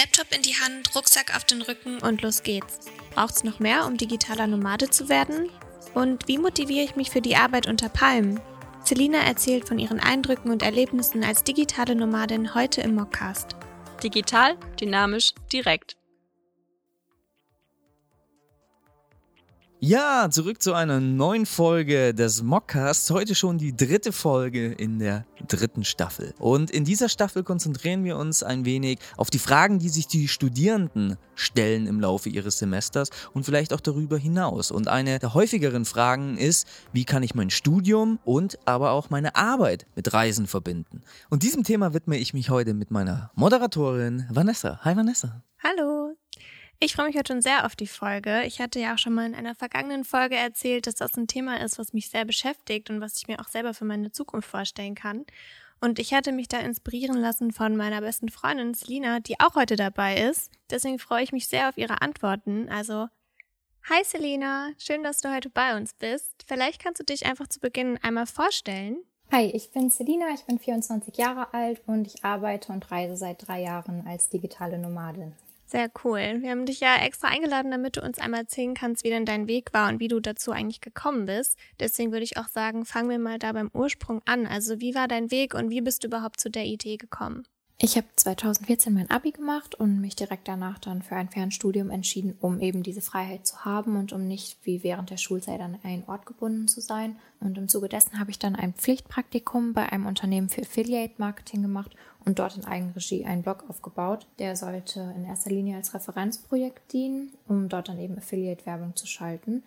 Laptop in die Hand, Rucksack auf den Rücken und los geht's. Braucht's noch mehr, um digitaler Nomade zu werden? Und wie motiviere ich mich für die Arbeit unter Palmen? Selina erzählt von ihren Eindrücken und Erlebnissen als digitale Nomadin heute im Mockcast. Digital, dynamisch, direkt. Ja, zurück zu einer neuen Folge des Mockcasts. Heute schon die dritte Folge in der dritten Staffel. Und in dieser Staffel konzentrieren wir uns ein wenig auf die Fragen, die sich die Studierenden stellen im Laufe ihres Semesters und vielleicht auch darüber hinaus. Und eine der häufigeren Fragen ist, wie kann ich mein Studium und aber auch meine Arbeit mit Reisen verbinden? Und diesem Thema widme ich mich heute mit meiner Moderatorin Vanessa. Hi Vanessa. Hallo. Ich freue mich heute schon sehr auf die Folge. Ich hatte ja auch schon mal in einer vergangenen Folge erzählt, dass das ein Thema ist, was mich sehr beschäftigt und was ich mir auch selber für meine Zukunft vorstellen kann. Und ich hatte mich da inspirieren lassen von meiner besten Freundin Selina, die auch heute dabei ist. Deswegen freue ich mich sehr auf ihre Antworten. Also, hi Selina, schön, dass du heute bei uns bist. Vielleicht kannst du dich einfach zu Beginn einmal vorstellen. Hi, ich bin Selina, ich bin 24 Jahre alt und ich arbeite und reise seit drei Jahren als digitale Nomadin. Sehr cool. Wir haben dich ja extra eingeladen, damit du uns einmal erzählen kannst, wie denn dein Weg war und wie du dazu eigentlich gekommen bist. Deswegen würde ich auch sagen, fangen wir mal da beim Ursprung an. Also wie war dein Weg und wie bist du überhaupt zu der Idee gekommen? Ich habe 2014 mein Abi gemacht und mich direkt danach dann für ein Fernstudium entschieden, um eben diese Freiheit zu haben und um nicht wie während der Schulzeit an einen Ort gebunden zu sein. Und im Zuge dessen habe ich dann ein Pflichtpraktikum bei einem Unternehmen für Affiliate Marketing gemacht und dort in Eigenregie einen Blog aufgebaut. Der sollte in erster Linie als Referenzprojekt dienen, um dort dann eben Affiliate-Werbung zu schalten.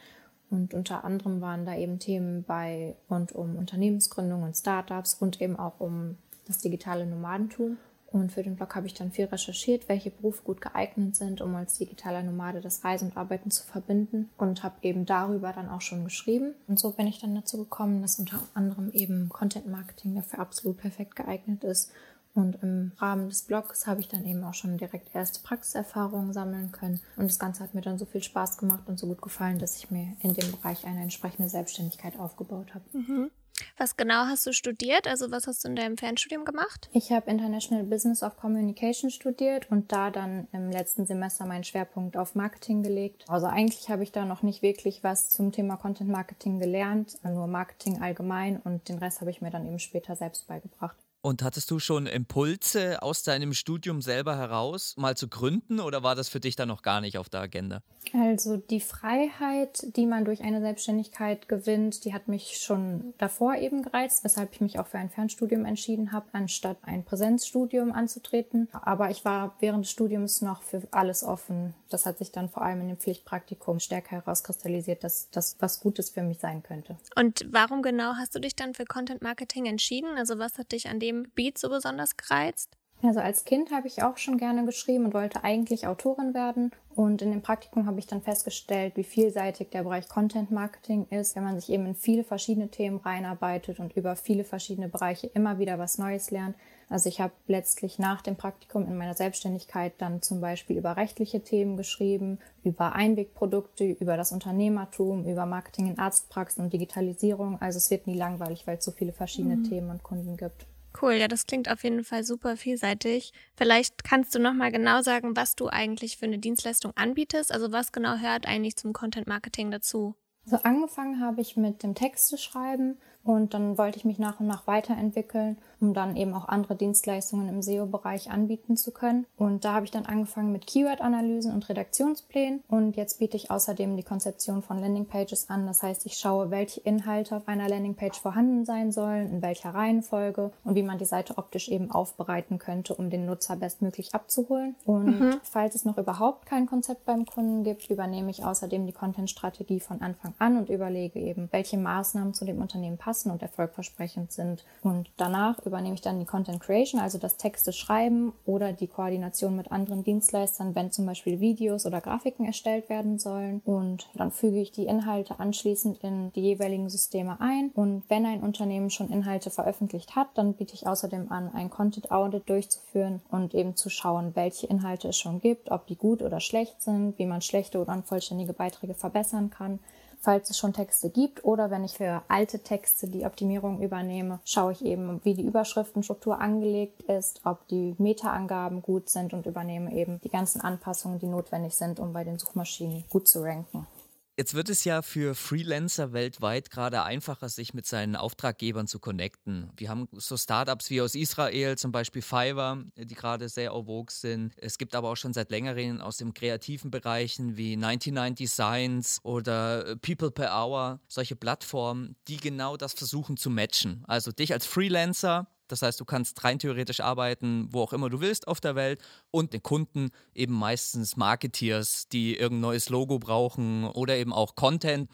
Und unter anderem waren da eben Themen bei rund um Unternehmensgründung und Startups und eben auch um das digitale Nomadentum. Und für den Blog habe ich dann viel recherchiert, welche Berufe gut geeignet sind, um als digitaler Nomade das Reisen und Arbeiten zu verbinden und habe eben darüber dann auch schon geschrieben. Und so bin ich dann dazu gekommen, dass unter anderem eben Content Marketing dafür absolut perfekt geeignet ist. Und im Rahmen des Blogs habe ich dann eben auch schon direkt erste Praxiserfahrungen sammeln können. Und das Ganze hat mir dann so viel Spaß gemacht und so gut gefallen, dass ich mir in dem Bereich eine entsprechende Selbstständigkeit aufgebaut habe. Mhm. Was genau hast du studiert? Also was hast du in deinem Fernstudium gemacht? Ich habe International Business of Communication studiert und da dann im letzten Semester meinen Schwerpunkt auf Marketing gelegt. Also eigentlich habe ich da noch nicht wirklich was zum Thema Content Marketing gelernt, nur Marketing allgemein und den Rest habe ich mir dann eben später selbst beigebracht. Und hattest du schon Impulse aus deinem Studium selber heraus, mal zu gründen, oder war das für dich dann noch gar nicht auf der Agenda? Also die Freiheit, die man durch eine Selbstständigkeit gewinnt, die hat mich schon davor eben gereizt, weshalb ich mich auch für ein Fernstudium entschieden habe, anstatt ein Präsenzstudium anzutreten. Aber ich war während des Studiums noch für alles offen. Das hat sich dann vor allem in dem Pflichtpraktikum stärker herauskristallisiert, dass das was Gutes für mich sein könnte. Und warum genau hast du dich dann für Content Marketing entschieden? Also was hat dich an dem dem Beat so besonders gereizt? Also als Kind habe ich auch schon gerne geschrieben und wollte eigentlich Autorin werden. Und in dem Praktikum habe ich dann festgestellt, wie vielseitig der Bereich Content Marketing ist, wenn man sich eben in viele verschiedene Themen reinarbeitet und über viele verschiedene Bereiche immer wieder was Neues lernt. Also ich habe letztlich nach dem Praktikum in meiner Selbstständigkeit dann zum Beispiel über rechtliche Themen geschrieben, über Einwegprodukte, über das Unternehmertum, über Marketing in Arztpraxen und Digitalisierung. Also es wird nie langweilig, weil es so viele verschiedene mhm. Themen und Kunden gibt. Cool, ja, das klingt auf jeden Fall super vielseitig. Vielleicht kannst du noch mal genau sagen, was du eigentlich für eine Dienstleistung anbietest. Also was genau hört eigentlich zum Content Marketing dazu? Also angefangen habe ich mit dem Texte schreiben und dann wollte ich mich nach und nach weiterentwickeln, um dann eben auch andere Dienstleistungen im SEO-Bereich anbieten zu können. Und da habe ich dann angefangen mit Keyword-Analysen und Redaktionsplänen. Und jetzt biete ich außerdem die Konzeption von Landingpages an. Das heißt, ich schaue, welche Inhalte auf einer Landingpage vorhanden sein sollen, in welcher Reihenfolge und wie man die Seite optisch eben aufbereiten könnte, um den Nutzer bestmöglich abzuholen. Und mhm. falls es noch überhaupt kein Konzept beim Kunden gibt, übernehme ich außerdem die Content-Strategie von Anfang an und überlege eben, welche Maßnahmen zu dem Unternehmen passen und erfolgversprechend sind. Und danach übernehme ich dann die Content Creation, also das Texte schreiben oder die Koordination mit anderen Dienstleistern, wenn zum Beispiel Videos oder Grafiken erstellt werden sollen. Und dann füge ich die Inhalte anschließend in die jeweiligen Systeme ein. Und wenn ein Unternehmen schon Inhalte veröffentlicht hat, dann biete ich außerdem an, ein Content Audit durchzuführen und eben zu schauen, welche Inhalte es schon gibt, ob die gut oder schlecht sind, wie man schlechte oder unvollständige Beiträge verbessern kann falls es schon Texte gibt oder wenn ich für alte Texte die Optimierung übernehme, schaue ich eben, wie die Überschriftenstruktur angelegt ist, ob die Meta-Angaben gut sind und übernehme eben die ganzen Anpassungen, die notwendig sind, um bei den Suchmaschinen gut zu ranken. Jetzt wird es ja für Freelancer weltweit gerade einfacher, sich mit seinen Auftraggebern zu connecten. Wir haben so Startups wie aus Israel, zum Beispiel Fiverr, die gerade sehr en vogue sind. Es gibt aber auch schon seit längerem aus den kreativen Bereichen wie 99 Designs oder People per Hour solche Plattformen, die genau das versuchen zu matchen. Also dich als Freelancer das heißt, du kannst rein theoretisch arbeiten, wo auch immer du willst auf der Welt und den Kunden eben meistens Marketeers, die irgendein neues Logo brauchen oder eben auch Content.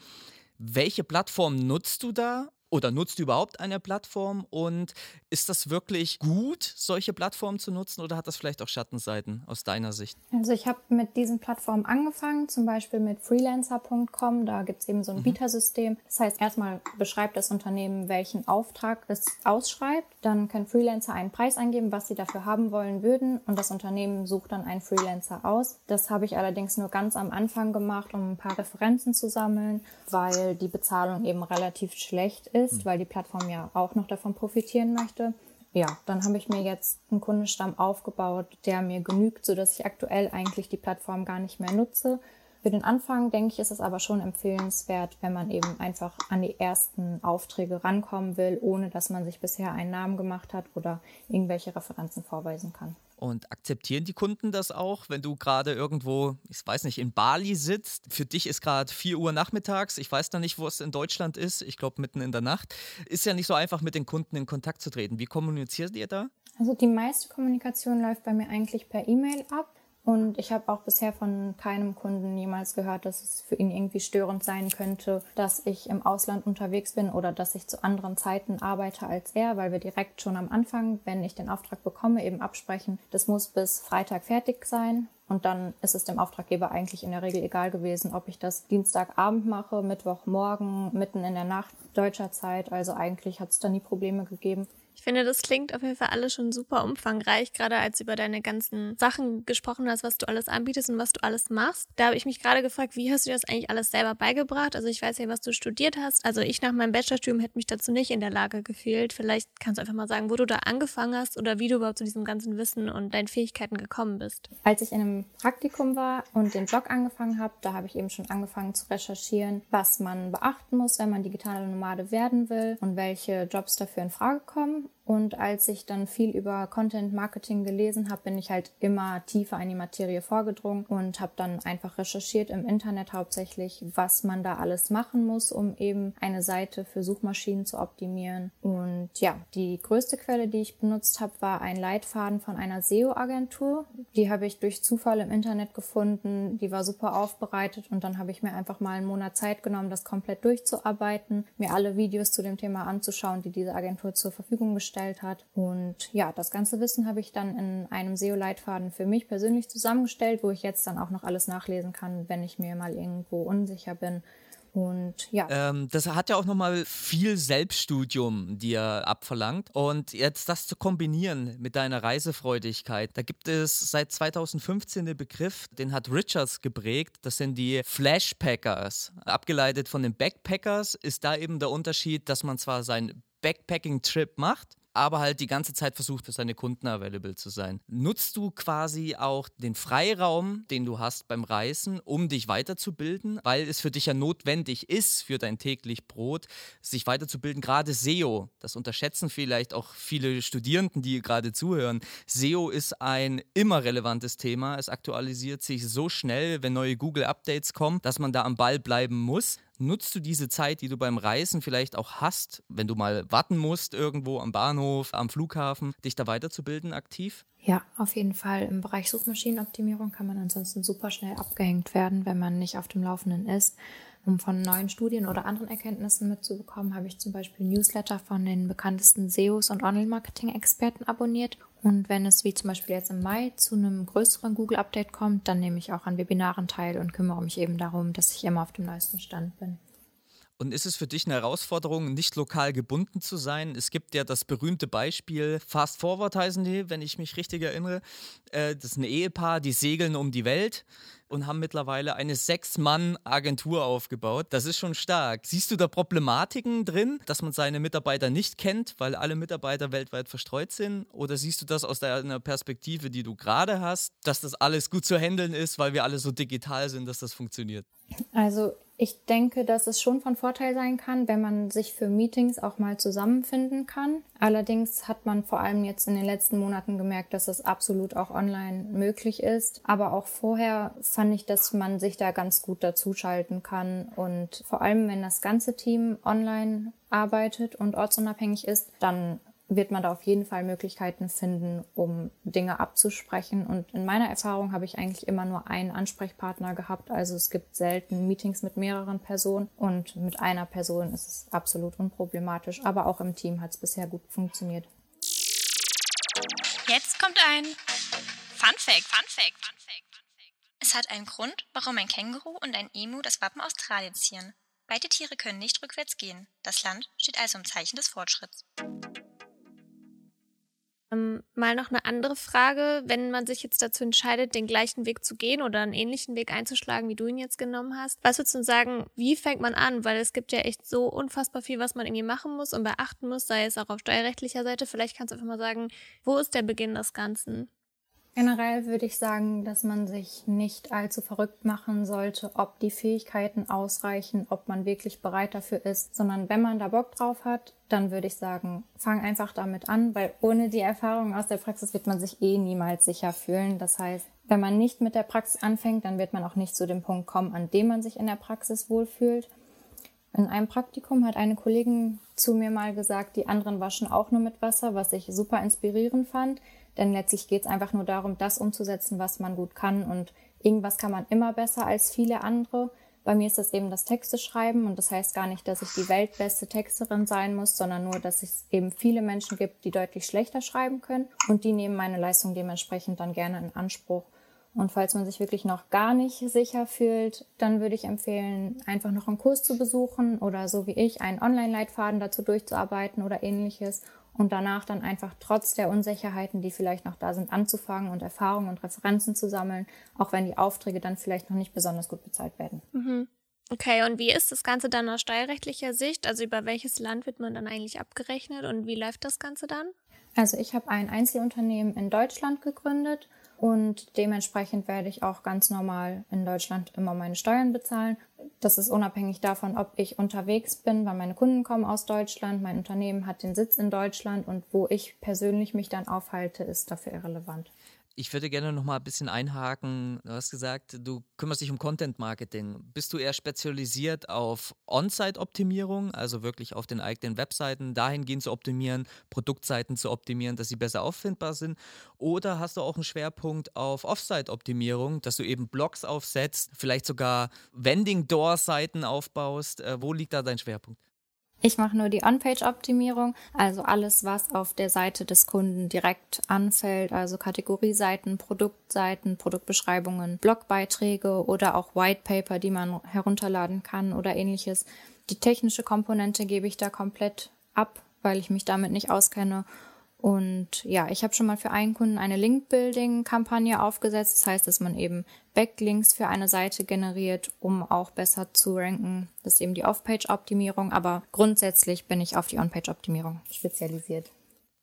Welche Plattform nutzt du da oder nutzt du überhaupt eine Plattform und ist das wirklich gut, solche Plattformen zu nutzen oder hat das vielleicht auch Schattenseiten aus deiner Sicht? Also ich habe mit diesen Plattformen angefangen, zum Beispiel mit freelancer.com, da gibt es eben so ein mhm. Bietersystem. Das heißt, erstmal beschreibt das Unternehmen, welchen Auftrag es ausschreibt. Dann können Freelancer einen Preis eingeben, was sie dafür haben wollen würden und das Unternehmen sucht dann einen Freelancer aus. Das habe ich allerdings nur ganz am Anfang gemacht, um ein paar Referenzen zu sammeln, weil die Bezahlung eben relativ schlecht ist ist, weil die Plattform ja auch noch davon profitieren möchte. Ja, dann habe ich mir jetzt einen Kundenstamm aufgebaut, der mir genügt, sodass ich aktuell eigentlich die Plattform gar nicht mehr nutze. Für den Anfang denke ich, ist es aber schon empfehlenswert, wenn man eben einfach an die ersten Aufträge rankommen will, ohne dass man sich bisher einen Namen gemacht hat oder irgendwelche Referenzen vorweisen kann. Und akzeptieren die Kunden das auch, wenn du gerade irgendwo, ich weiß nicht, in Bali sitzt? Für dich ist gerade 4 Uhr nachmittags. Ich weiß da nicht, wo es in Deutschland ist. Ich glaube, mitten in der Nacht. Ist ja nicht so einfach, mit den Kunden in Kontakt zu treten. Wie kommuniziert ihr da? Also die meiste Kommunikation läuft bei mir eigentlich per E-Mail ab. Und ich habe auch bisher von keinem Kunden jemals gehört, dass es für ihn irgendwie störend sein könnte, dass ich im Ausland unterwegs bin oder dass ich zu anderen Zeiten arbeite als er, weil wir direkt schon am Anfang, wenn ich den Auftrag bekomme, eben absprechen, das muss bis Freitag fertig sein. Und dann ist es dem Auftraggeber eigentlich in der Regel egal gewesen, ob ich das Dienstagabend mache, Mittwochmorgen, mitten in der Nacht deutscher Zeit. Also eigentlich hat es da nie Probleme gegeben. Ich finde, das klingt auf jeden Fall alles schon super umfangreich, gerade als du über deine ganzen Sachen gesprochen hast, was du alles anbietest und was du alles machst. Da habe ich mich gerade gefragt, wie hast du dir das eigentlich alles selber beigebracht? Also ich weiß ja, was du studiert hast. Also ich nach meinem Bachelorstudium hätte mich dazu nicht in der Lage gefühlt. Vielleicht kannst du einfach mal sagen, wo du da angefangen hast oder wie du überhaupt zu diesem ganzen Wissen und deinen Fähigkeiten gekommen bist. Als ich in einem Praktikum war und den Blog angefangen habe, da habe ich eben schon angefangen zu recherchieren, was man beachten muss, wenn man digitale Nomade werden will und welche Jobs dafür in Frage kommen. Und als ich dann viel über Content Marketing gelesen habe, bin ich halt immer tiefer in die Materie vorgedrungen und habe dann einfach recherchiert im Internet hauptsächlich, was man da alles machen muss, um eben eine Seite für Suchmaschinen zu optimieren. Und ja, die größte Quelle, die ich benutzt habe, war ein Leitfaden von einer SEO-Agentur. Die habe ich durch Zufall im Internet gefunden. Die war super aufbereitet und dann habe ich mir einfach mal einen Monat Zeit genommen, das komplett durchzuarbeiten, mir alle Videos zu dem Thema anzuschauen, die diese Agentur zur Verfügung gestellt erstellt hat. Und ja, das ganze Wissen habe ich dann in einem SEO-Leitfaden für mich persönlich zusammengestellt, wo ich jetzt dann auch noch alles nachlesen kann, wenn ich mir mal irgendwo unsicher bin. Und ja. Ähm, das hat ja auch nochmal viel Selbststudium dir abverlangt. Und jetzt das zu kombinieren mit deiner Reisefreudigkeit, da gibt es seit 2015 den Begriff, den hat Richards geprägt. Das sind die Flashpackers. Abgeleitet von den Backpackers ist da eben der Unterschied, dass man zwar sein Backpacking-Trip macht, aber halt die ganze Zeit versucht, für seine Kunden available zu sein. Nutzt du quasi auch den Freiraum, den du hast beim Reisen, um dich weiterzubilden, weil es für dich ja notwendig ist, für dein täglich Brot, sich weiterzubilden. Gerade SEO, das unterschätzen vielleicht auch viele Studierenden, die gerade zuhören. SEO ist ein immer relevantes Thema. Es aktualisiert sich so schnell, wenn neue Google-Updates kommen, dass man da am Ball bleiben muss. Nutzt du diese Zeit, die du beim Reisen vielleicht auch hast, wenn du mal warten musst irgendwo am Bahnhof, am Flughafen, dich da weiterzubilden aktiv? Ja, auf jeden Fall. Im Bereich Suchmaschinenoptimierung kann man ansonsten super schnell abgehängt werden, wenn man nicht auf dem Laufenden ist. Um von neuen Studien oder anderen Erkenntnissen mitzubekommen, habe ich zum Beispiel Newsletter von den bekanntesten SEOs und Online-Marketing-Experten abonniert. Und wenn es wie zum Beispiel jetzt im Mai zu einem größeren Google-Update kommt, dann nehme ich auch an Webinaren teil und kümmere mich eben darum, dass ich immer auf dem neuesten Stand bin. Und ist es für dich eine Herausforderung, nicht lokal gebunden zu sein? Es gibt ja das berühmte Beispiel, Fast Forward heißen die, wenn ich mich richtig erinnere. Äh, das ist ein Ehepaar, die segeln um die Welt und haben mittlerweile eine Sechs-Mann-Agentur aufgebaut. Das ist schon stark. Siehst du da Problematiken drin, dass man seine Mitarbeiter nicht kennt, weil alle Mitarbeiter weltweit verstreut sind? Oder siehst du das aus deiner Perspektive, die du gerade hast, dass das alles gut zu handeln ist, weil wir alle so digital sind, dass das funktioniert? Also ich denke, dass es schon von Vorteil sein kann, wenn man sich für Meetings auch mal zusammenfinden kann. Allerdings hat man vor allem jetzt in den letzten Monaten gemerkt, dass es absolut auch online möglich ist. Aber auch vorher fand ich, dass man sich da ganz gut dazuschalten kann. Und vor allem, wenn das ganze Team online arbeitet und ortsunabhängig ist, dann wird man da auf jeden Fall Möglichkeiten finden, um Dinge abzusprechen. Und in meiner Erfahrung habe ich eigentlich immer nur einen Ansprechpartner gehabt. Also es gibt selten Meetings mit mehreren Personen und mit einer Person ist es absolut unproblematisch. Aber auch im Team hat es bisher gut funktioniert. Jetzt kommt ein Fun Fact, Fun Fact, Fun Fact. Es hat einen Grund, warum ein Känguru und ein Emu das Wappen Australiens zieren. Beide Tiere können nicht rückwärts gehen. Das Land steht also im Zeichen des Fortschritts. Ähm, mal noch eine andere Frage, wenn man sich jetzt dazu entscheidet, den gleichen Weg zu gehen oder einen ähnlichen Weg einzuschlagen, wie du ihn jetzt genommen hast. Was würdest du sagen, wie fängt man an? Weil es gibt ja echt so unfassbar viel, was man irgendwie machen muss und beachten muss, sei es auch auf steuerrechtlicher Seite. Vielleicht kannst du einfach mal sagen, wo ist der Beginn des Ganzen? Generell würde ich sagen, dass man sich nicht allzu verrückt machen sollte, ob die Fähigkeiten ausreichen, ob man wirklich bereit dafür ist, sondern wenn man da Bock drauf hat, dann würde ich sagen, fang einfach damit an, weil ohne die Erfahrung aus der Praxis wird man sich eh niemals sicher fühlen. Das heißt, wenn man nicht mit der Praxis anfängt, dann wird man auch nicht zu dem Punkt kommen, an dem man sich in der Praxis wohlfühlt. In einem Praktikum hat eine Kollegin zu mir mal gesagt, die anderen waschen auch nur mit Wasser, was ich super inspirierend fand. Denn letztlich geht es einfach nur darum, das umzusetzen, was man gut kann. Und irgendwas kann man immer besser als viele andere. Bei mir ist das eben das Texte schreiben und das heißt gar nicht, dass ich die weltbeste Texterin sein muss, sondern nur, dass es eben viele Menschen gibt, die deutlich schlechter schreiben können und die nehmen meine Leistung dementsprechend dann gerne in Anspruch. Und falls man sich wirklich noch gar nicht sicher fühlt, dann würde ich empfehlen, einfach noch einen Kurs zu besuchen oder so wie ich einen Online-Leitfaden dazu durchzuarbeiten oder ähnliches und danach dann einfach trotz der Unsicherheiten, die vielleicht noch da sind, anzufangen und Erfahrungen und Referenzen zu sammeln, auch wenn die Aufträge dann vielleicht noch nicht besonders gut bezahlt werden. Mhm. Okay, und wie ist das Ganze dann aus steuerrechtlicher Sicht? Also über welches Land wird man dann eigentlich abgerechnet und wie läuft das Ganze dann? Also ich habe ein Einzelunternehmen in Deutschland gegründet und dementsprechend werde ich auch ganz normal in Deutschland immer meine Steuern bezahlen. Das ist unabhängig davon, ob ich unterwegs bin, weil meine Kunden kommen aus Deutschland, mein Unternehmen hat den Sitz in Deutschland und wo ich persönlich mich dann aufhalte, ist dafür irrelevant. Ich würde gerne noch mal ein bisschen einhaken. Du hast gesagt, du kümmerst dich um Content Marketing. Bist du eher spezialisiert auf On-Site-Optimierung, also wirklich auf den eigenen Webseiten dahingehend zu optimieren, Produktseiten zu optimieren, dass sie besser auffindbar sind? Oder hast du auch einen Schwerpunkt auf Off-Site-Optimierung, dass du eben Blogs aufsetzt, vielleicht sogar Vending-Door-Seiten aufbaust? Äh, wo liegt da dein Schwerpunkt? Ich mache nur die On-Page-Optimierung, also alles, was auf der Seite des Kunden direkt anfällt, also Kategorieseiten, Produktseiten, Produktbeschreibungen, Blogbeiträge oder auch White Paper, die man herunterladen kann oder ähnliches. Die technische Komponente gebe ich da komplett ab, weil ich mich damit nicht auskenne und ja, ich habe schon mal für einen Kunden eine Link-Building-Kampagne aufgesetzt. Das heißt, dass man eben Backlinks für eine Seite generiert, um auch besser zu ranken. Das ist eben die Off-Page-Optimierung, aber grundsätzlich bin ich auf die On-Page-Optimierung spezialisiert.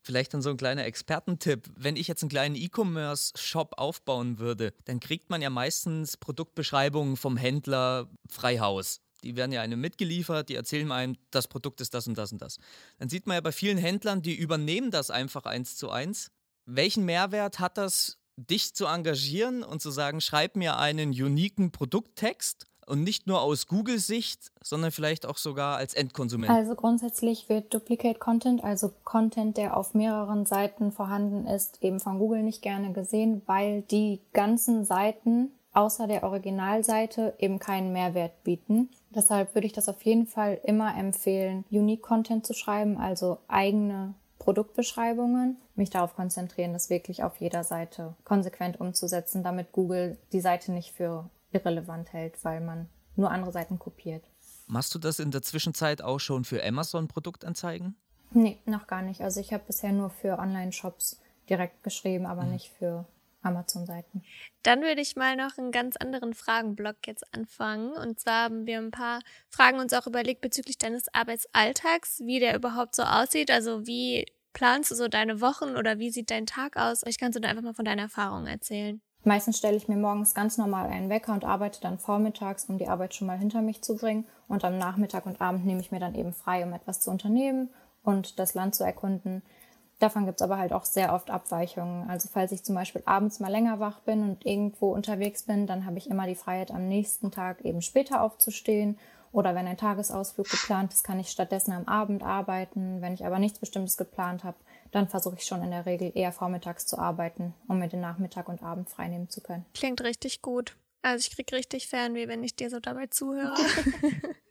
Vielleicht dann so ein kleiner Expertentipp. Wenn ich jetzt einen kleinen E-Commerce-Shop aufbauen würde, dann kriegt man ja meistens Produktbeschreibungen vom Händler frei Haus. Die werden ja einem mitgeliefert, die erzählen einem, das Produkt ist das und das und das. Dann sieht man ja bei vielen Händlern, die übernehmen das einfach eins zu eins. Welchen Mehrwert hat das, dich zu engagieren und zu sagen, schreib mir einen uniken Produkttext und nicht nur aus Google-Sicht, sondern vielleicht auch sogar als Endkonsument? Also grundsätzlich wird Duplicate Content, also Content, der auf mehreren Seiten vorhanden ist, eben von Google nicht gerne gesehen, weil die ganzen Seiten außer der Originalseite eben keinen Mehrwert bieten. Deshalb würde ich das auf jeden Fall immer empfehlen, Unique Content zu schreiben, also eigene Produktbeschreibungen, mich darauf konzentrieren, das wirklich auf jeder Seite konsequent umzusetzen, damit Google die Seite nicht für irrelevant hält, weil man nur andere Seiten kopiert. Machst du das in der Zwischenzeit auch schon für Amazon Produktanzeigen? Nee, noch gar nicht. Also ich habe bisher nur für Online-Shops direkt geschrieben, aber mhm. nicht für Amazon-Seiten. Dann würde ich mal noch einen ganz anderen Fragenblock jetzt anfangen. Und zwar haben wir ein paar Fragen uns auch überlegt bezüglich deines Arbeitsalltags, wie der überhaupt so aussieht. Also wie planst du so deine Wochen oder wie sieht dein Tag aus? Ich kannst du da einfach mal von deiner Erfahrung erzählen. Meistens stelle ich mir morgens ganz normal einen Wecker und arbeite dann vormittags, um die Arbeit schon mal hinter mich zu bringen. Und am Nachmittag und Abend nehme ich mir dann eben frei, um etwas zu unternehmen und das Land zu erkunden. Davon gibt es aber halt auch sehr oft Abweichungen. Also falls ich zum Beispiel abends mal länger wach bin und irgendwo unterwegs bin, dann habe ich immer die Freiheit, am nächsten Tag eben später aufzustehen. Oder wenn ein Tagesausflug geplant ist, kann ich stattdessen am Abend arbeiten. Wenn ich aber nichts Bestimmtes geplant habe, dann versuche ich schon in der Regel eher vormittags zu arbeiten, um mir den Nachmittag und Abend freinehmen zu können. Klingt richtig gut. Also ich kriege richtig Fernweh, wenn ich dir so dabei zuhöre.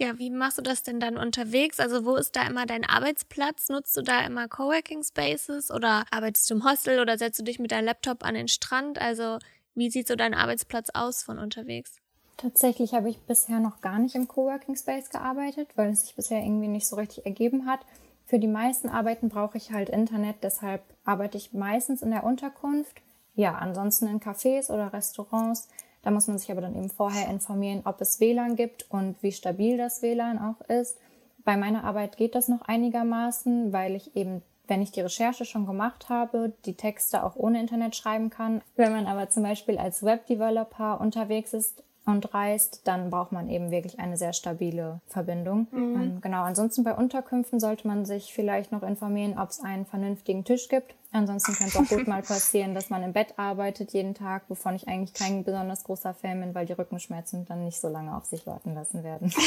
Ja, wie machst du das denn dann unterwegs? Also wo ist da immer dein Arbeitsplatz? Nutzt du da immer Coworking Spaces oder arbeitest du im Hostel oder setzt du dich mit deinem Laptop an den Strand? Also wie sieht so dein Arbeitsplatz aus von unterwegs? Tatsächlich habe ich bisher noch gar nicht im Coworking Space gearbeitet, weil es sich bisher irgendwie nicht so richtig ergeben hat. Für die meisten Arbeiten brauche ich halt Internet, deshalb arbeite ich meistens in der Unterkunft. Ja, ansonsten in Cafés oder Restaurants. Da muss man sich aber dann eben vorher informieren, ob es WLAN gibt und wie stabil das WLAN auch ist. Bei meiner Arbeit geht das noch einigermaßen, weil ich eben, wenn ich die Recherche schon gemacht habe, die Texte auch ohne Internet schreiben kann. Wenn man aber zum Beispiel als Webdeveloper unterwegs ist und reist, dann braucht man eben wirklich eine sehr stabile Verbindung. Mhm. Ähm, genau, ansonsten bei Unterkünften sollte man sich vielleicht noch informieren, ob es einen vernünftigen Tisch gibt. Ansonsten kann es auch gut mal passieren, dass man im Bett arbeitet jeden Tag, wovon ich eigentlich kein besonders großer Fan bin, weil die Rückenschmerzen dann nicht so lange auf sich warten lassen werden.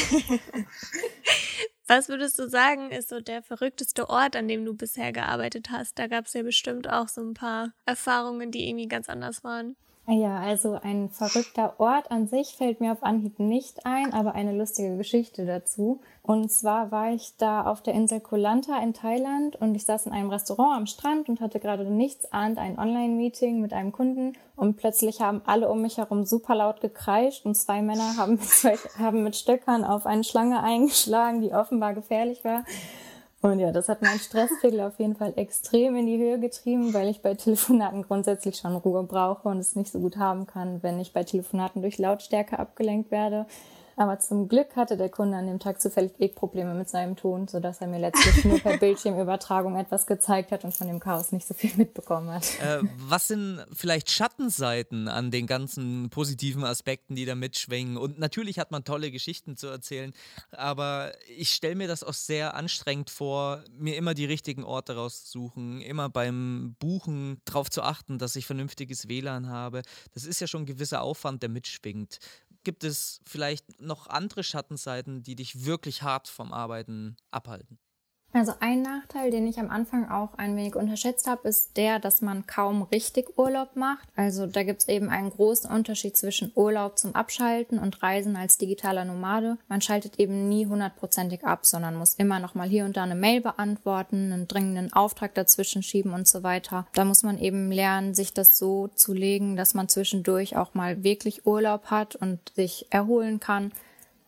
Was würdest du sagen, ist so der verrückteste Ort, an dem du bisher gearbeitet hast? Da gab es ja bestimmt auch so ein paar Erfahrungen, die irgendwie ganz anders waren. Ja, also ein verrückter Ort an sich fällt mir auf Anhieb nicht ein, aber eine lustige Geschichte dazu. Und zwar war ich da auf der Insel Koh in Thailand und ich saß in einem Restaurant am Strand und hatte gerade nichts ahnt ein Online-Meeting mit einem Kunden und plötzlich haben alle um mich herum super laut gekreischt und zwei Männer haben mit, haben mit Stöckern auf eine Schlange eingeschlagen, die offenbar gefährlich war. Und ja, das hat meinen Stresspegel auf jeden Fall extrem in die Höhe getrieben, weil ich bei Telefonaten grundsätzlich schon Ruhe brauche und es nicht so gut haben kann, wenn ich bei Telefonaten durch Lautstärke abgelenkt werde. Aber zum Glück hatte der Kunde an dem Tag zufällig eh Probleme mit seinem Ton, sodass er mir letztlich nur per Bildschirmübertragung etwas gezeigt hat und von dem Chaos nicht so viel mitbekommen hat. Äh, was sind vielleicht Schattenseiten an den ganzen positiven Aspekten, die da mitschwingen? Und natürlich hat man tolle Geschichten zu erzählen, aber ich stelle mir das auch sehr anstrengend vor, mir immer die richtigen Orte rauszusuchen, immer beim Buchen darauf zu achten, dass ich vernünftiges WLAN habe. Das ist ja schon ein gewisser Aufwand, der mitschwingt. Gibt es vielleicht noch andere Schattenseiten, die dich wirklich hart vom Arbeiten abhalten? Also ein Nachteil, den ich am Anfang auch ein wenig unterschätzt habe, ist der, dass man kaum richtig Urlaub macht. Also da gibt es eben einen großen Unterschied zwischen Urlaub zum Abschalten und Reisen als digitaler Nomade. Man schaltet eben nie hundertprozentig ab, sondern muss immer noch mal hier und da eine Mail beantworten, einen dringenden Auftrag dazwischen schieben und so weiter. Da muss man eben lernen, sich das so zu legen, dass man zwischendurch auch mal wirklich Urlaub hat und sich erholen kann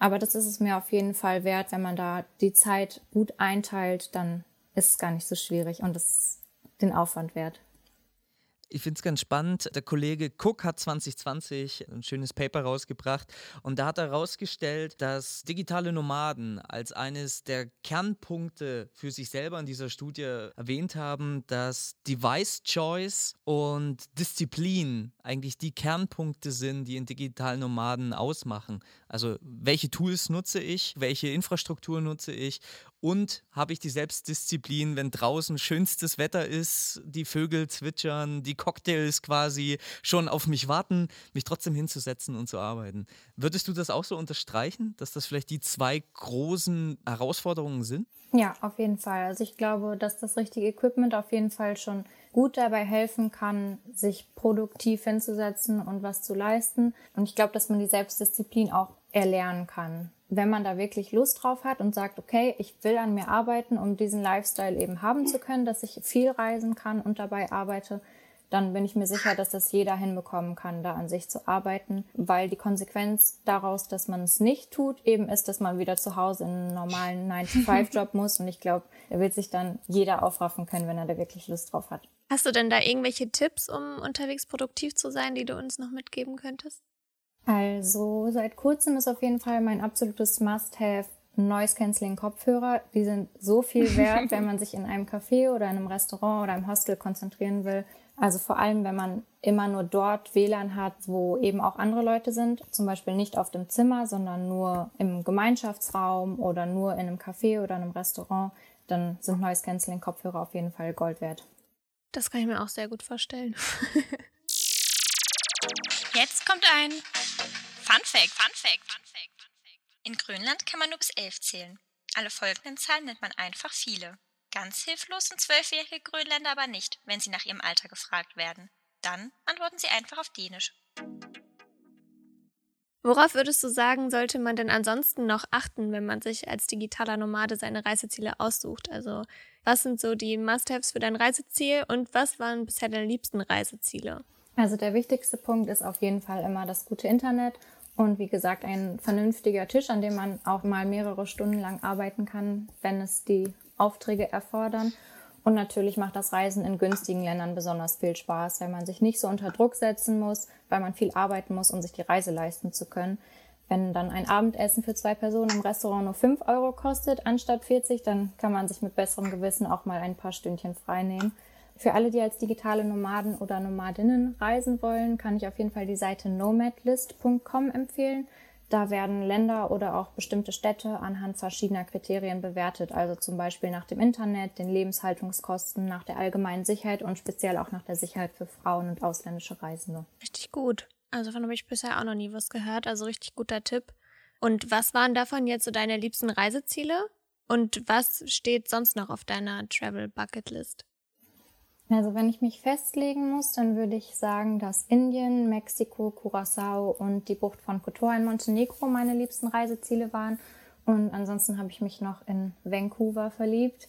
aber das ist es mir auf jeden Fall wert, wenn man da die Zeit gut einteilt, dann ist es gar nicht so schwierig und es ist den Aufwand wert. Ich finde es ganz spannend. Der Kollege Cook hat 2020 ein schönes Paper rausgebracht und da hat er herausgestellt, dass digitale Nomaden als eines der Kernpunkte für sich selber in dieser Studie erwähnt haben, dass Device Choice und Disziplin eigentlich die Kernpunkte sind, die in digitalen Nomaden ausmachen. Also welche Tools nutze ich, welche Infrastruktur nutze ich und habe ich die Selbstdisziplin, wenn draußen schönstes Wetter ist, die Vögel zwitschern, die Cocktails quasi schon auf mich warten, mich trotzdem hinzusetzen und zu arbeiten. Würdest du das auch so unterstreichen, dass das vielleicht die zwei großen Herausforderungen sind? Ja, auf jeden Fall. Also ich glaube, dass das richtige Equipment auf jeden Fall schon gut dabei helfen kann, sich produktiv hinzusetzen und was zu leisten. Und ich glaube, dass man die Selbstdisziplin auch erlernen kann wenn man da wirklich Lust drauf hat und sagt, okay, ich will an mir arbeiten, um diesen Lifestyle eben haben zu können, dass ich viel reisen kann und dabei arbeite, dann bin ich mir sicher, dass das jeder hinbekommen kann, da an sich zu arbeiten, weil die Konsequenz daraus, dass man es nicht tut, eben ist, dass man wieder zu Hause in einen normalen 9-to-5-Job muss. Und ich glaube, da wird sich dann jeder aufraffen können, wenn er da wirklich Lust drauf hat. Hast du denn da irgendwelche Tipps, um unterwegs produktiv zu sein, die du uns noch mitgeben könntest? Also seit kurzem ist auf jeden Fall mein absolutes Must-Have Noise Cancelling Kopfhörer. Die sind so viel wert, wenn man sich in einem Café oder in einem Restaurant oder im Hostel konzentrieren will. Also vor allem, wenn man immer nur dort WLAN hat, wo eben auch andere Leute sind. Zum Beispiel nicht auf dem Zimmer, sondern nur im Gemeinschaftsraum oder nur in einem Café oder einem Restaurant. Dann sind Noise Cancelling Kopfhörer auf jeden Fall Gold wert. Das kann ich mir auch sehr gut vorstellen. Jetzt kommt ein Fun Fact, Fun Fact, Fun Fact. In Grönland kann man nur bis elf zählen. Alle folgenden Zahlen nennt man einfach viele. Ganz hilflos sind zwölfjährige Grönländer aber nicht, wenn sie nach ihrem Alter gefragt werden. Dann antworten sie einfach auf Dänisch. Worauf würdest du sagen, sollte man denn ansonsten noch achten, wenn man sich als digitaler Nomade seine Reiseziele aussucht? Also, was sind so die Must-Haves für dein Reiseziel und was waren bisher deine liebsten Reiseziele? Also, der wichtigste Punkt ist auf jeden Fall immer das gute Internet und wie gesagt, ein vernünftiger Tisch, an dem man auch mal mehrere Stunden lang arbeiten kann, wenn es die Aufträge erfordern. Und natürlich macht das Reisen in günstigen Ländern besonders viel Spaß, weil man sich nicht so unter Druck setzen muss, weil man viel arbeiten muss, um sich die Reise leisten zu können. Wenn dann ein Abendessen für zwei Personen im Restaurant nur fünf Euro kostet, anstatt 40, dann kann man sich mit besserem Gewissen auch mal ein paar Stündchen frei nehmen. Für alle, die als digitale Nomaden oder Nomadinnen reisen wollen, kann ich auf jeden Fall die Seite nomadlist.com empfehlen. Da werden Länder oder auch bestimmte Städte anhand verschiedener Kriterien bewertet, also zum Beispiel nach dem Internet, den Lebenshaltungskosten, nach der allgemeinen Sicherheit und speziell auch nach der Sicherheit für Frauen und ausländische Reisende. Richtig gut. Also davon habe ich bisher auch noch nie was gehört, also richtig guter Tipp. Und was waren davon jetzt so deine liebsten Reiseziele? Und was steht sonst noch auf deiner Travel Bucket List? Also wenn ich mich festlegen muss, dann würde ich sagen, dass Indien, Mexiko, Curacao und die Bucht von Kotor in Montenegro meine liebsten Reiseziele waren. Und ansonsten habe ich mich noch in Vancouver verliebt.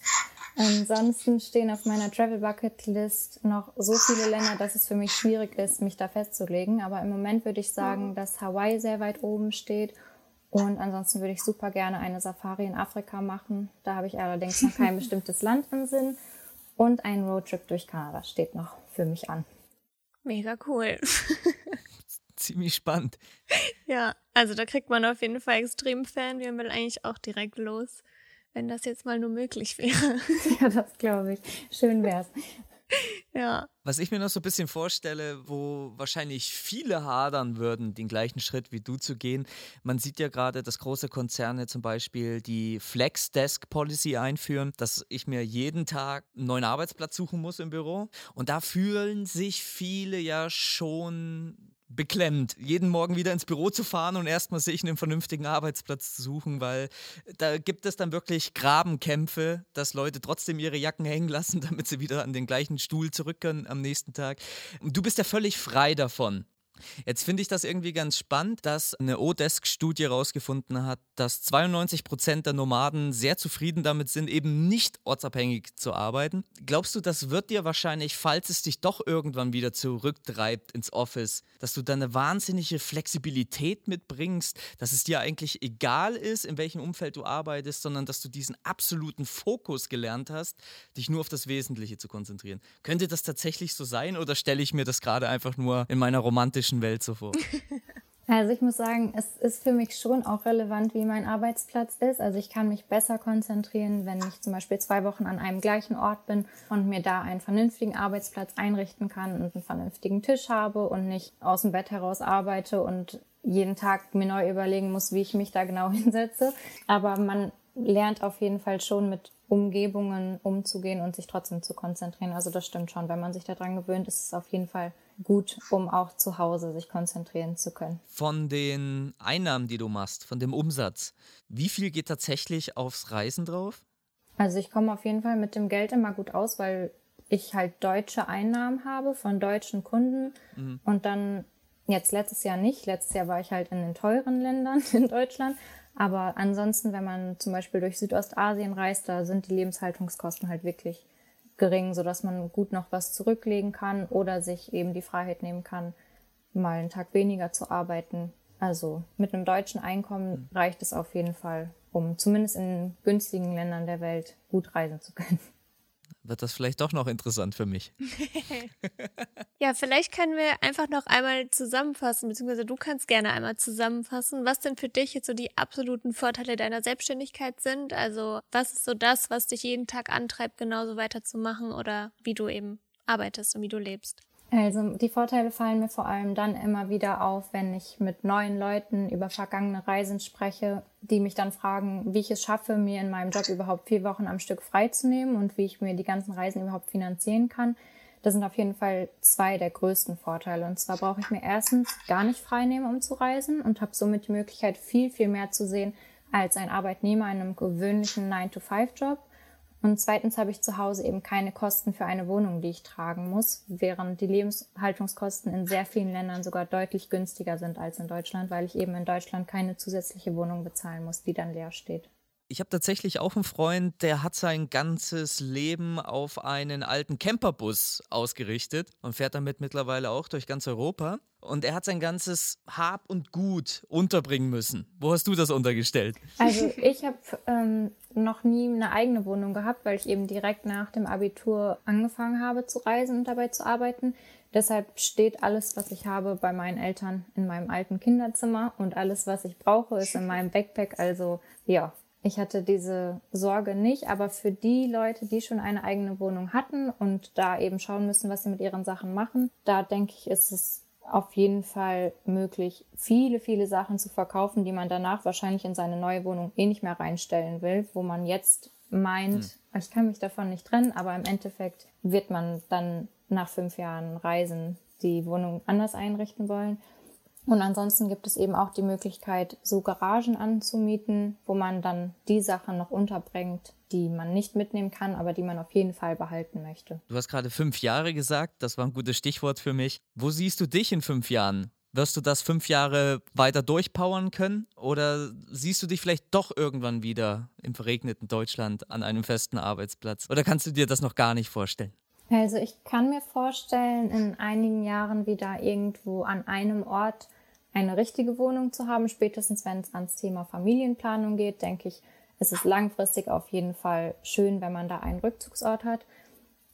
Ansonsten stehen auf meiner Travel Bucket List noch so viele Länder, dass es für mich schwierig ist, mich da festzulegen. Aber im Moment würde ich sagen, dass Hawaii sehr weit oben steht. Und ansonsten würde ich super gerne eine Safari in Afrika machen. Da habe ich allerdings noch kein bestimmtes Land im Sinn. Und ein Roadtrip durch Kanada steht noch für mich an. Mega cool. Ziemlich spannend. Ja, also da kriegt man auf jeden Fall extrem Fan. Wir will eigentlich auch direkt los, wenn das jetzt mal nur möglich wäre. Ja, das glaube ich. Schön wär's. Ja. Was ich mir noch so ein bisschen vorstelle, wo wahrscheinlich viele hadern würden, den gleichen Schritt wie du zu gehen. Man sieht ja gerade, dass große Konzerne zum Beispiel die Flex Desk Policy einführen, dass ich mir jeden Tag einen neuen Arbeitsplatz suchen muss im Büro. Und da fühlen sich viele ja schon beklemmt, jeden Morgen wieder ins Büro zu fahren und erstmal sich einen vernünftigen Arbeitsplatz zu suchen, weil da gibt es dann wirklich Grabenkämpfe, dass Leute trotzdem ihre Jacken hängen lassen, damit sie wieder an den gleichen Stuhl zurück können am nächsten Tag. Du bist ja völlig frei davon. Jetzt finde ich das irgendwie ganz spannend, dass eine O-Desk-Studie herausgefunden hat, dass 92 Prozent der Nomaden sehr zufrieden damit sind, eben nicht ortsabhängig zu arbeiten. Glaubst du, das wird dir wahrscheinlich, falls es dich doch irgendwann wieder zurücktreibt ins Office, dass du dann eine wahnsinnige Flexibilität mitbringst, dass es dir eigentlich egal ist, in welchem Umfeld du arbeitest, sondern dass du diesen absoluten Fokus gelernt hast, dich nur auf das Wesentliche zu konzentrieren. Könnte das tatsächlich so sein oder stelle ich mir das gerade einfach nur in meiner romantischen idylischen Welt so vor? Also ich muss sagen, es ist für mich schon auch relevant, wie mein Arbeitsplatz ist. Also ich kann mich besser konzentrieren, wenn ich zum Beispiel zwei Wochen an einem gleichen Ort bin und mir da einen vernünftigen Arbeitsplatz einrichten kann und einen vernünftigen Tisch habe und nicht aus dem Bett heraus arbeite und jeden Tag mir neu überlegen muss, wie ich mich da genau hinsetze. Aber man lernt auf jeden Fall schon mit Umgebungen umzugehen und sich trotzdem zu konzentrieren. Also das stimmt schon. Wenn man sich daran gewöhnt, ist es auf jeden Fall gut, um auch zu Hause sich konzentrieren zu können. Von den Einnahmen, die du machst, von dem Umsatz, wie viel geht tatsächlich aufs Reisen drauf? Also ich komme auf jeden Fall mit dem Geld immer gut aus, weil ich halt deutsche Einnahmen habe von deutschen Kunden mhm. und dann jetzt letztes Jahr nicht. Letztes Jahr war ich halt in den teuren Ländern in Deutschland. Aber ansonsten, wenn man zum Beispiel durch Südostasien reist, da sind die Lebenshaltungskosten halt wirklich gering, sodass man gut noch was zurücklegen kann oder sich eben die Freiheit nehmen kann, mal einen Tag weniger zu arbeiten. Also mit einem deutschen Einkommen reicht es auf jeden Fall, um zumindest in günstigen Ländern der Welt gut reisen zu können wird das vielleicht doch noch interessant für mich. ja, vielleicht können wir einfach noch einmal zusammenfassen, beziehungsweise du kannst gerne einmal zusammenfassen, was denn für dich jetzt so die absoluten Vorteile deiner Selbstständigkeit sind. Also was ist so das, was dich jeden Tag antreibt, genauso weiterzumachen oder wie du eben arbeitest und wie du lebst? Also die Vorteile fallen mir vor allem dann immer wieder auf, wenn ich mit neuen Leuten über vergangene Reisen spreche, die mich dann fragen, wie ich es schaffe, mir in meinem Job überhaupt vier Wochen am Stück freizunehmen und wie ich mir die ganzen Reisen überhaupt finanzieren kann. Das sind auf jeden Fall zwei der größten Vorteile. Und zwar brauche ich mir erstens gar nicht freinehmen, um zu reisen und habe somit die Möglichkeit, viel, viel mehr zu sehen als ein Arbeitnehmer in einem gewöhnlichen 9-to-5-Job. Und zweitens habe ich zu Hause eben keine Kosten für eine Wohnung, die ich tragen muss, während die Lebenshaltungskosten in sehr vielen Ländern sogar deutlich günstiger sind als in Deutschland, weil ich eben in Deutschland keine zusätzliche Wohnung bezahlen muss, die dann leer steht. Ich habe tatsächlich auch einen Freund, der hat sein ganzes Leben auf einen alten Camperbus ausgerichtet und fährt damit mittlerweile auch durch ganz Europa. Und er hat sein ganzes Hab und Gut unterbringen müssen. Wo hast du das untergestellt? Also ich habe ähm, noch nie eine eigene Wohnung gehabt, weil ich eben direkt nach dem Abitur angefangen habe zu reisen und dabei zu arbeiten. Deshalb steht alles, was ich habe, bei meinen Eltern in meinem alten Kinderzimmer und alles, was ich brauche, ist in meinem Backpack. Also ja, ich hatte diese Sorge nicht, aber für die Leute, die schon eine eigene Wohnung hatten und da eben schauen müssen, was sie mit ihren Sachen machen, da denke ich, ist es auf jeden Fall möglich, viele, viele Sachen zu verkaufen, die man danach wahrscheinlich in seine neue Wohnung eh nicht mehr reinstellen will, wo man jetzt meint, hm. ich kann mich davon nicht trennen, aber im Endeffekt wird man dann nach fünf Jahren Reisen die Wohnung anders einrichten wollen. Und ansonsten gibt es eben auch die Möglichkeit, so Garagen anzumieten, wo man dann die Sachen noch unterbringt, die man nicht mitnehmen kann, aber die man auf jeden Fall behalten möchte. Du hast gerade fünf Jahre gesagt, das war ein gutes Stichwort für mich. Wo siehst du dich in fünf Jahren? Wirst du das fünf Jahre weiter durchpowern können? Oder siehst du dich vielleicht doch irgendwann wieder im verregneten Deutschland an einem festen Arbeitsplatz? Oder kannst du dir das noch gar nicht vorstellen? Also ich kann mir vorstellen, in einigen Jahren wieder irgendwo an einem Ort eine richtige Wohnung zu haben. Spätestens wenn es ans Thema Familienplanung geht, denke ich, ist es langfristig auf jeden Fall schön, wenn man da einen Rückzugsort hat.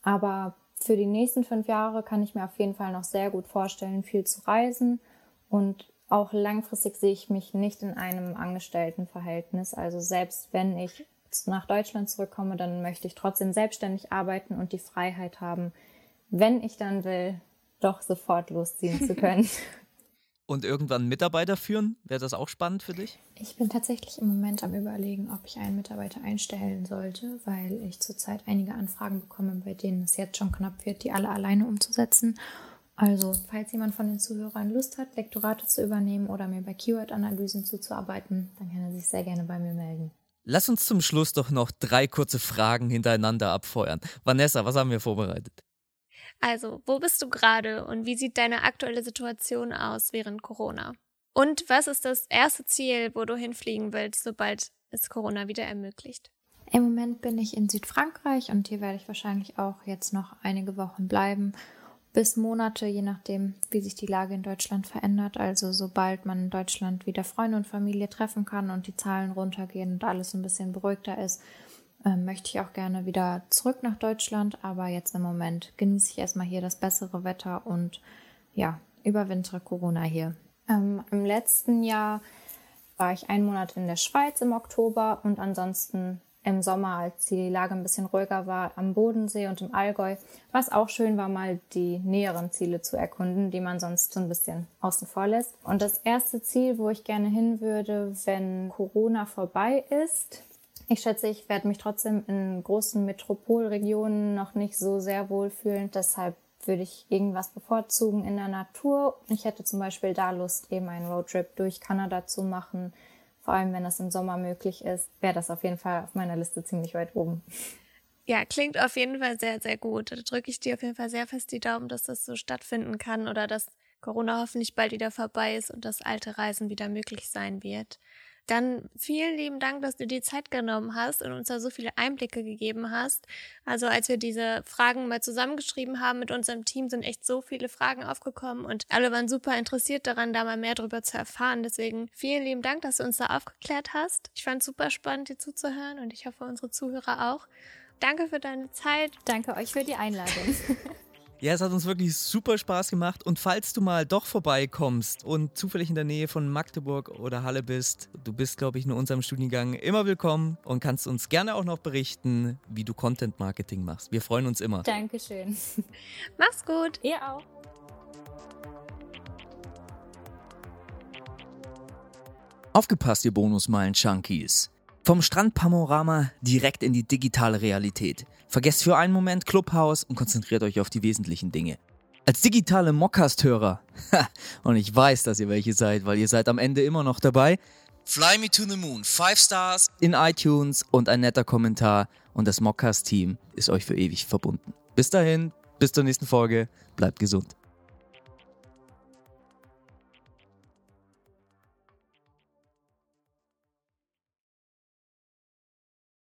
Aber für die nächsten fünf Jahre kann ich mir auf jeden Fall noch sehr gut vorstellen, viel zu reisen. Und auch langfristig sehe ich mich nicht in einem Angestelltenverhältnis. Also selbst wenn ich nach Deutschland zurückkomme, dann möchte ich trotzdem selbstständig arbeiten und die Freiheit haben, wenn ich dann will, doch sofort losziehen zu können. und irgendwann Mitarbeiter führen? Wäre das auch spannend für dich? Ich bin tatsächlich im Moment am Überlegen, ob ich einen Mitarbeiter einstellen sollte, weil ich zurzeit einige Anfragen bekomme, bei denen es jetzt schon knapp wird, die alle alleine umzusetzen. Also, falls jemand von den Zuhörern Lust hat, Lektorate zu übernehmen oder mir bei Keyword-Analysen zuzuarbeiten, dann kann er sich sehr gerne bei mir melden. Lass uns zum Schluss doch noch drei kurze Fragen hintereinander abfeuern. Vanessa, was haben wir vorbereitet? Also, wo bist du gerade und wie sieht deine aktuelle Situation aus während Corona? Und was ist das erste Ziel, wo du hinfliegen willst, sobald es Corona wieder ermöglicht? Im Moment bin ich in Südfrankreich und hier werde ich wahrscheinlich auch jetzt noch einige Wochen bleiben, bis Monate, je nachdem, wie sich die Lage in Deutschland verändert. Also sobald man in Deutschland wieder Freunde und Familie treffen kann und die Zahlen runtergehen und alles ein bisschen beruhigter ist, ähm, möchte ich auch gerne wieder zurück nach Deutschland, aber jetzt im Moment genieße ich erstmal hier das bessere Wetter und ja, überwintere Corona hier. Ähm, Im letzten Jahr war ich einen Monat in der Schweiz im Oktober und ansonsten im Sommer, als die Lage ein bisschen ruhiger war, am Bodensee und im Allgäu, was auch schön war, mal die näheren Ziele zu erkunden, die man sonst so ein bisschen außen vor lässt. Und das erste Ziel, wo ich gerne hin würde, wenn Corona vorbei ist, ich schätze, ich werde mich trotzdem in großen Metropolregionen noch nicht so sehr wohlfühlen. Deshalb würde ich irgendwas bevorzugen in der Natur. Ich hätte zum Beispiel da Lust, eben einen Roadtrip durch Kanada zu machen. Vor allem, wenn das im Sommer möglich ist, wäre das auf jeden Fall auf meiner Liste ziemlich weit oben. Ja, klingt auf jeden Fall sehr, sehr gut. Da drücke ich dir auf jeden Fall sehr fest die Daumen, dass das so stattfinden kann oder dass Corona hoffentlich bald wieder vorbei ist und das alte Reisen wieder möglich sein wird. Dann vielen lieben Dank, dass du dir Zeit genommen hast und uns da so viele Einblicke gegeben hast. Also als wir diese Fragen mal zusammengeschrieben haben mit unserem Team, sind echt so viele Fragen aufgekommen und alle waren super interessiert daran, da mal mehr darüber zu erfahren. Deswegen vielen lieben Dank, dass du uns da aufgeklärt hast. Ich fand es super spannend, dir zuzuhören und ich hoffe, unsere Zuhörer auch. Danke für deine Zeit. Danke euch für die Einladung. Ja, es hat uns wirklich super Spaß gemacht. Und falls du mal doch vorbeikommst und zufällig in der Nähe von Magdeburg oder Halle bist, du bist, glaube ich, in unserem Studiengang immer willkommen und kannst uns gerne auch noch berichten, wie du Content Marketing machst. Wir freuen uns immer. Dankeschön. Mach's gut. Ihr auch. Aufgepasst, ihr Bonusmeilen-Junkies. Vom Strandpanorama direkt in die digitale Realität. Vergesst für einen Moment Clubhouse und konzentriert euch auf die wesentlichen Dinge. Als digitale Mockcast-Hörer, und ich weiß, dass ihr welche seid, weil ihr seid am Ende immer noch dabei, Fly Me to the Moon, 5 Stars. In iTunes und ein netter Kommentar. Und das Mockcast-Team ist euch für ewig verbunden. Bis dahin, bis zur nächsten Folge, bleibt gesund.